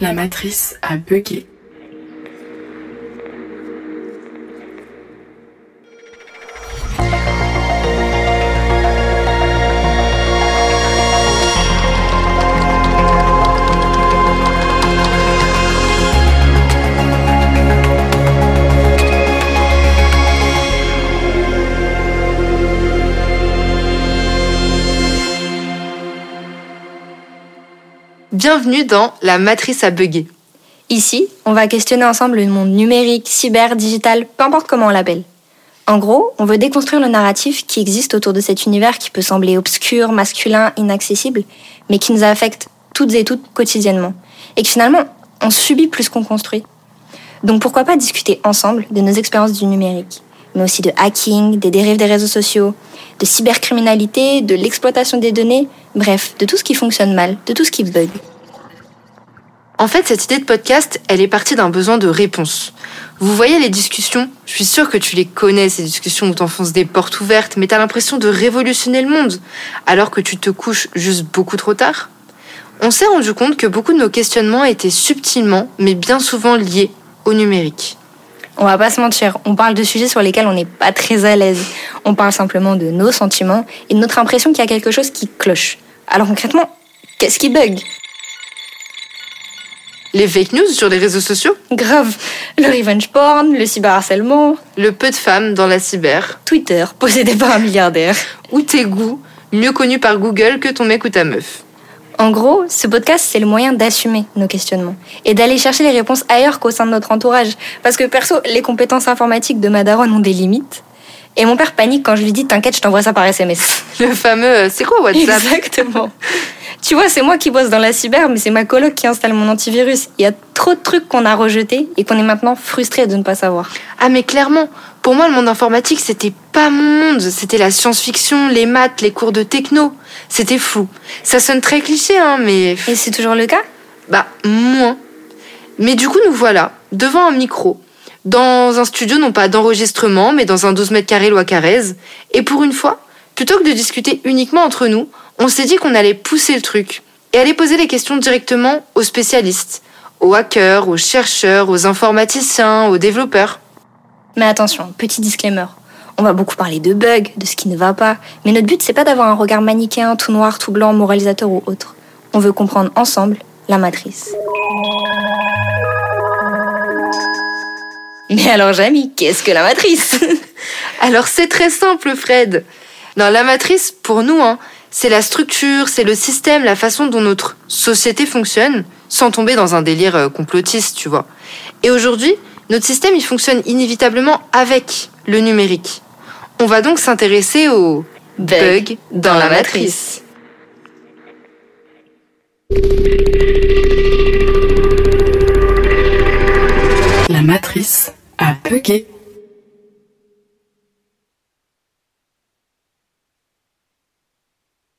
La matrice a bugué. Bienvenue dans La matrice à bugger. Ici, on va questionner ensemble le monde numérique, cyber, digital, peu importe comment on l'appelle. En gros, on veut déconstruire le narratif qui existe autour de cet univers qui peut sembler obscur, masculin, inaccessible, mais qui nous affecte toutes et toutes quotidiennement. Et que finalement, on subit plus qu'on construit. Donc pourquoi pas discuter ensemble de nos expériences du numérique, mais aussi de hacking, des dérives des réseaux sociaux, de cybercriminalité, de l'exploitation des données, bref, de tout ce qui fonctionne mal, de tout ce qui bug. En fait, cette idée de podcast, elle est partie d'un besoin de réponse. Vous voyez les discussions? Je suis sûre que tu les connais, ces discussions où t'enfonces des portes ouvertes, mais t'as l'impression de révolutionner le monde, alors que tu te couches juste beaucoup trop tard? On s'est rendu compte que beaucoup de nos questionnements étaient subtilement, mais bien souvent liés au numérique. On va pas se mentir, on parle de sujets sur lesquels on n'est pas très à l'aise. On parle simplement de nos sentiments et de notre impression qu'il y a quelque chose qui cloche. Alors concrètement, qu'est-ce qui bug? Les fake news sur les réseaux sociaux? Grave. Le revenge porn, le cyberharcèlement, Le peu de femmes dans la cyber Twitter, possédé par un milliardaire. Ou tes goûts, mieux connus par Google que ton mec ou ta meuf. En gros, ce podcast, c'est le moyen d'assumer nos questionnements et d'aller chercher les réponses ailleurs qu'au sein de notre entourage. Parce que perso, les compétences informatiques de Madaron ont des limites. Et mon père panique quand je lui dis T'inquiète, je t'envoie ça par SMS. Le fameux euh, c'est quoi WhatsApp? Exactement. Tu vois, c'est moi qui bosse dans la cyber, mais c'est ma coloc qui installe mon antivirus. Il y a trop de trucs qu'on a rejetés et qu'on est maintenant frustré de ne pas savoir. Ah mais clairement, pour moi le monde informatique c'était pas mon monde, c'était la science-fiction, les maths, les cours de techno. C'était fou. Ça sonne très cliché hein, mais Et c'est toujours le cas? Bah moins. Mais du coup nous voilà devant un micro, dans un studio non pas d'enregistrement mais dans un 12 mètres carrés loi Carrez. Et pour une fois, plutôt que de discuter uniquement entre nous, on s'est dit qu'on allait pousser le truc et aller poser les questions directement aux spécialistes, aux hackers, aux chercheurs, aux informaticiens, aux développeurs. Mais attention, petit disclaimer. On va beaucoup parler de bugs, de ce qui ne va pas, mais notre but c'est pas d'avoir un regard manichéen, tout noir, tout blanc, moralisateur ou autre. On veut comprendre ensemble la matrice. Mais alors Jamie, qu'est-ce que la matrice? Alors c'est très simple, Fred. Non, la matrice, pour nous, hein, c'est la structure, c'est le système, la façon dont notre société fonctionne, sans tomber dans un délire euh, complotiste, tu vois. Et aujourd'hui, notre système, il fonctionne inévitablement avec le numérique. On va donc s'intéresser aux bugs dans la matrice. La matrice a bugué.